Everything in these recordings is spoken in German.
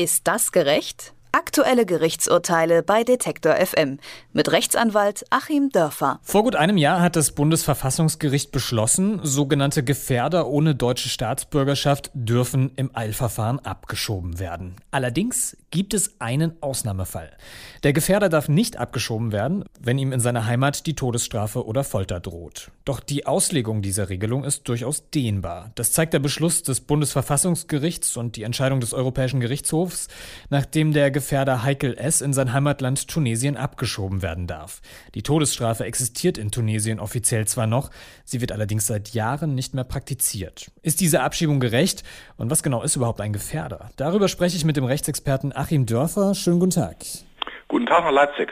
Ist das gerecht? Aktuelle Gerichtsurteile bei Detektor FM mit Rechtsanwalt Achim Dörfer. Vor gut einem Jahr hat das Bundesverfassungsgericht beschlossen, sogenannte Gefährder ohne deutsche Staatsbürgerschaft dürfen im Eilverfahren abgeschoben werden. Allerdings gibt es einen Ausnahmefall. Der Gefährder darf nicht abgeschoben werden, wenn ihm in seiner Heimat die Todesstrafe oder Folter droht. Doch die Auslegung dieser Regelung ist durchaus dehnbar. Das zeigt der Beschluss des Bundesverfassungsgerichts und die Entscheidung des Europäischen Gerichtshofs, nachdem der Gefährder Heikel S. in sein Heimatland Tunesien abgeschoben werden darf. Die Todesstrafe existiert in Tunesien offiziell zwar noch, sie wird allerdings seit Jahren nicht mehr praktiziert. Ist diese Abschiebung gerecht? Und was genau ist überhaupt ein Gefährder? Darüber spreche ich mit dem Rechtsexperten Achim Dörfer. Schönen guten Tag. Guten Tag nach Leipzig.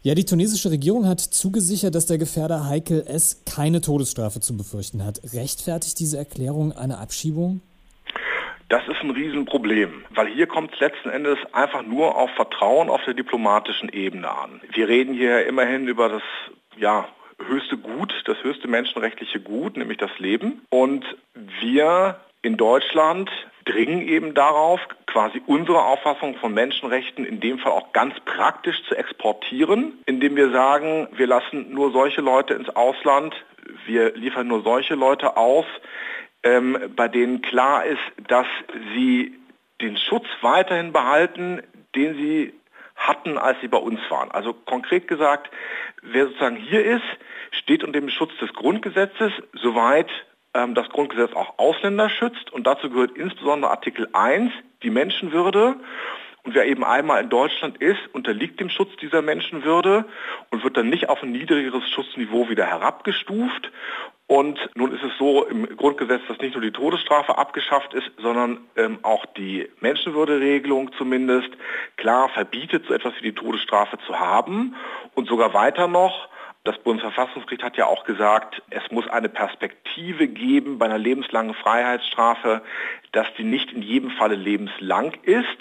Ja, die tunesische Regierung hat zugesichert, dass der Gefährder Heikel S. keine Todesstrafe zu befürchten hat. Rechtfertigt diese Erklärung eine Abschiebung? Das ist ein Riesenproblem, weil hier kommt es letzten Endes einfach nur auf Vertrauen auf der diplomatischen Ebene an. Wir reden hier immerhin über das ja, höchste Gut, das höchste menschenrechtliche Gut, nämlich das Leben. Und wir in Deutschland dringen eben darauf, quasi unsere Auffassung von Menschenrechten in dem Fall auch ganz praktisch zu exportieren, indem wir sagen, wir lassen nur solche Leute ins Ausland, wir liefern nur solche Leute aus, ähm, bei denen klar ist, dass sie den Schutz weiterhin behalten, den sie hatten, als sie bei uns waren. Also konkret gesagt, wer sozusagen hier ist, steht unter dem Schutz des Grundgesetzes, soweit ähm, das Grundgesetz auch Ausländer schützt. Und dazu gehört insbesondere Artikel 1, die Menschenwürde. Und wer eben einmal in Deutschland ist, unterliegt dem Schutz dieser Menschenwürde und wird dann nicht auf ein niedrigeres Schutzniveau wieder herabgestuft. Und nun ist es so im Grundgesetz, dass nicht nur die Todesstrafe abgeschafft ist, sondern ähm, auch die Menschenwürderegelung zumindest klar verbietet, so etwas wie die Todesstrafe zu haben. Und sogar weiter noch, das Bundesverfassungsgericht hat ja auch gesagt, es muss eine Perspektive geben bei einer lebenslangen Freiheitsstrafe, dass die nicht in jedem Falle lebenslang ist.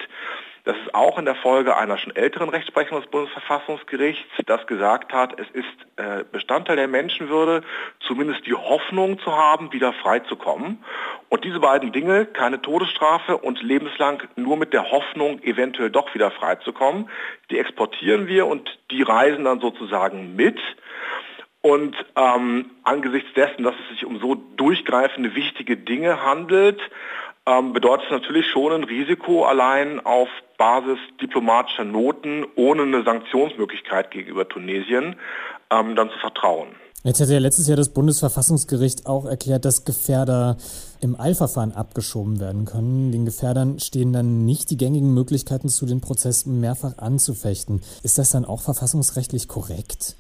Das ist auch in der Folge einer schon älteren Rechtsprechung des Bundesverfassungsgerichts, das gesagt hat, es ist äh, Bestandteil der Menschenwürde, zumindest die Hoffnung zu haben, wieder freizukommen. Und diese beiden Dinge, keine Todesstrafe und lebenslang nur mit der Hoffnung, eventuell doch wieder freizukommen, die exportieren wir und die reisen dann sozusagen mit. Und ähm, angesichts dessen, dass es sich um so durchgreifende, wichtige Dinge handelt, ähm, bedeutet es natürlich schon ein Risiko, allein auf Basis diplomatischer Noten ohne eine Sanktionsmöglichkeit gegenüber Tunesien ähm, dann zu vertrauen. Jetzt hat ja letztes Jahr das Bundesverfassungsgericht auch erklärt, dass Gefährder im Eilverfahren abgeschoben werden können. Den Gefährdern stehen dann nicht die gängigen Möglichkeiten zu, den Prozess mehrfach anzufechten. Ist das dann auch verfassungsrechtlich korrekt?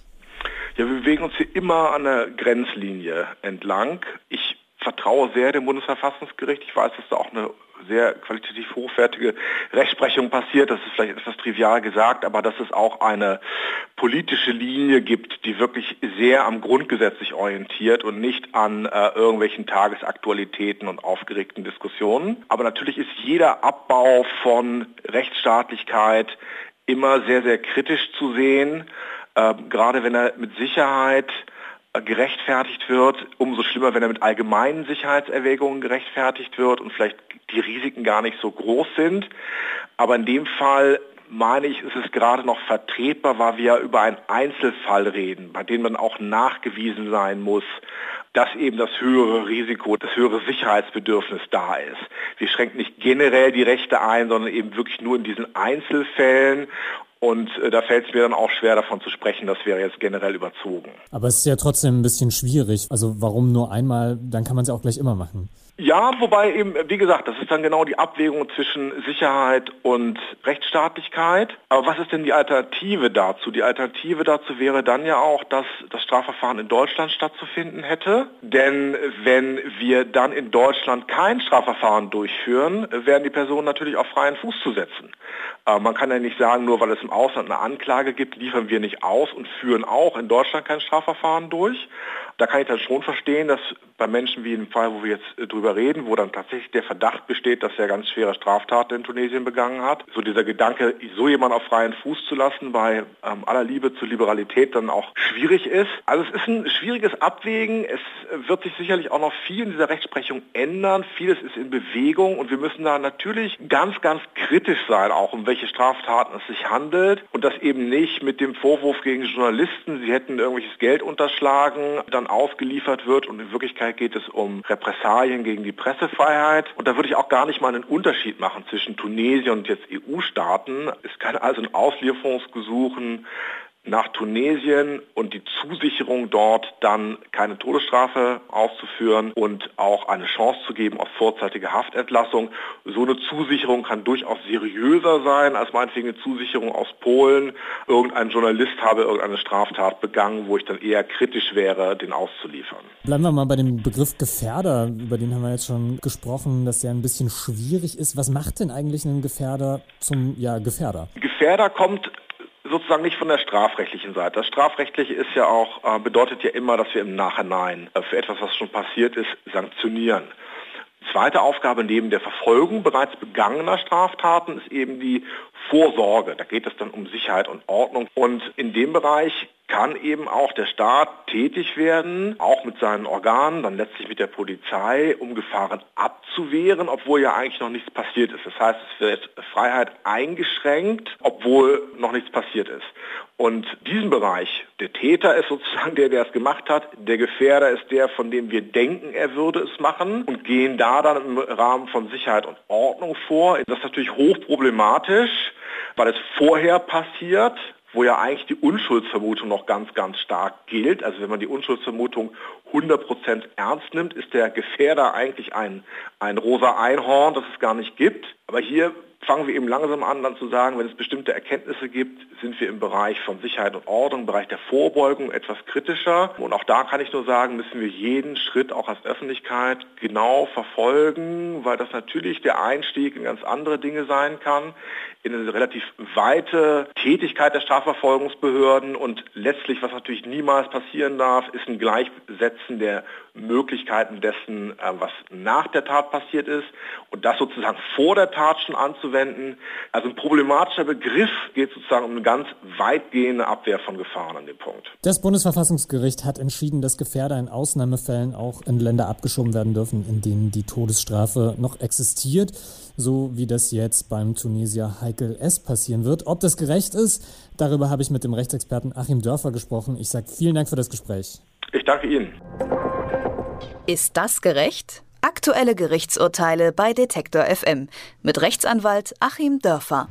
Ja, wir bewegen uns hier immer an der Grenzlinie entlang. Ich vertraue sehr dem Bundesverfassungsgericht. Ich weiß, dass da auch eine sehr qualitativ hochwertige Rechtsprechung passiert. Das ist vielleicht etwas trivial gesagt, aber dass es auch eine politische Linie gibt, die wirklich sehr am Grundgesetz sich orientiert und nicht an äh, irgendwelchen Tagesaktualitäten und aufgeregten Diskussionen. Aber natürlich ist jeder Abbau von Rechtsstaatlichkeit immer sehr, sehr kritisch zu sehen, äh, gerade wenn er mit Sicherheit gerechtfertigt wird, umso schlimmer, wenn er mit allgemeinen Sicherheitserwägungen gerechtfertigt wird und vielleicht die Risiken gar nicht so groß sind. Aber in dem Fall meine ich, ist es gerade noch vertretbar, weil wir ja über einen Einzelfall reden, bei dem man auch nachgewiesen sein muss, dass eben das höhere Risiko, das höhere Sicherheitsbedürfnis da ist. Wir schränken nicht generell die Rechte ein, sondern eben wirklich nur in diesen Einzelfällen. Und äh, da fällt es mir dann auch schwer davon zu sprechen, das wäre jetzt generell überzogen. Aber es ist ja trotzdem ein bisschen schwierig. Also warum nur einmal, dann kann man es ja auch gleich immer machen. Ja, wobei eben, wie gesagt, das ist dann genau die Abwägung zwischen Sicherheit und Rechtsstaatlichkeit. Aber was ist denn die Alternative dazu? Die Alternative dazu wäre dann ja auch, dass das Strafverfahren in Deutschland stattzufinden hätte. Denn wenn wir dann in Deutschland kein Strafverfahren durchführen, werden die Personen natürlich auf freien Fuß zu setzen. Aber man kann ja nicht sagen, nur weil es im Ausland eine Anklage gibt, liefern wir nicht aus und führen auch in Deutschland kein Strafverfahren durch. Da kann ich dann schon verstehen, dass bei Menschen wie im Fall, wo wir jetzt drüber darüber reden, wo dann tatsächlich der Verdacht besteht, dass er ganz schwere Straftaten in Tunesien begangen hat. So dieser Gedanke, so jemanden auf freien Fuß zu lassen, bei ähm, aller Liebe zur Liberalität dann auch schwierig ist. Also es ist ein schwieriges Abwägen. Es wird sich sicherlich auch noch viel in dieser Rechtsprechung ändern. Vieles ist in Bewegung und wir müssen da natürlich ganz, ganz kritisch sein, auch um welche Straftaten es sich handelt und das eben nicht mit dem Vorwurf gegen Journalisten, sie hätten irgendwelches Geld unterschlagen, dann ausgeliefert wird und in Wirklichkeit geht es um Repressalien gegen die Pressefreiheit und da würde ich auch gar nicht mal einen Unterschied machen zwischen Tunesien und jetzt EU-Staaten. Es kann also ein Auslieferungsgesuchen nach Tunesien und die Zusicherung dort dann keine Todesstrafe auszuführen und auch eine Chance zu geben auf vorzeitige Haftentlassung. So eine Zusicherung kann durchaus seriöser sein als meinetwegen eine Zusicherung aus Polen. Irgendein Journalist habe irgendeine Straftat begangen, wo ich dann eher kritisch wäre, den auszuliefern. Bleiben wir mal bei dem Begriff Gefährder, über den haben wir jetzt schon gesprochen, dass der ein bisschen schwierig ist. Was macht denn eigentlich einen Gefährder zum ja, Gefährder? Gefährder kommt sozusagen nicht von der strafrechtlichen Seite. Das Strafrechtliche ist ja auch, äh, bedeutet ja immer, dass wir im Nachhinein äh, für etwas, was schon passiert ist, sanktionieren. Zweite Aufgabe neben der Verfolgung bereits begangener Straftaten ist eben die Vorsorge. Da geht es dann um Sicherheit und Ordnung. Und in dem Bereich kann eben auch der Staat tätig werden, auch mit seinen Organen, dann letztlich mit der Polizei, um Gefahren abzuwehren, obwohl ja eigentlich noch nichts passiert ist. Das heißt, es wird Freiheit eingeschränkt, obwohl noch nichts passiert ist. Und diesen Bereich, der Täter ist sozusagen der, der es gemacht hat, der Gefährder ist der, von dem wir denken, er würde es machen und gehen da dann im Rahmen von Sicherheit und Ordnung vor. Das ist natürlich hochproblematisch, weil es vorher passiert, wo ja eigentlich die Unschuldsvermutung noch ganz, ganz stark gilt. Also wenn man die Unschuldsvermutung 100% ernst nimmt, ist der Gefährder eigentlich ein, ein rosa Einhorn, das es gar nicht gibt. Aber hier fangen wir eben langsam an, dann zu sagen, wenn es bestimmte Erkenntnisse gibt, sind wir im Bereich von Sicherheit und Ordnung, im Bereich der Vorbeugung etwas kritischer. Und auch da kann ich nur sagen, müssen wir jeden Schritt auch als Öffentlichkeit genau verfolgen, weil das natürlich der Einstieg in ganz andere Dinge sein kann in eine relativ weite Tätigkeit der Strafverfolgungsbehörden und letztlich, was natürlich niemals passieren darf, ist ein Gleichsetzen der Möglichkeiten dessen, äh, was nach der Tat passiert ist und das sozusagen vor der Tat schon anzuwenden. Also ein problematischer Begriff geht sozusagen um eine ganz weitgehende Abwehr von Gefahren an dem Punkt. Das Bundesverfassungsgericht hat entschieden, dass Gefährder in Ausnahmefällen auch in Länder abgeschoben werden dürfen, in denen die Todesstrafe noch existiert, so wie das jetzt beim Tunesier Heikel S. passieren wird. Ob das gerecht ist, darüber habe ich mit dem Rechtsexperten Achim Dörfer gesprochen. Ich sage vielen Dank für das Gespräch. Ich danke Ihnen. Ist das gerecht? Aktuelle Gerichtsurteile bei Detektor FM mit Rechtsanwalt Achim Dörfer.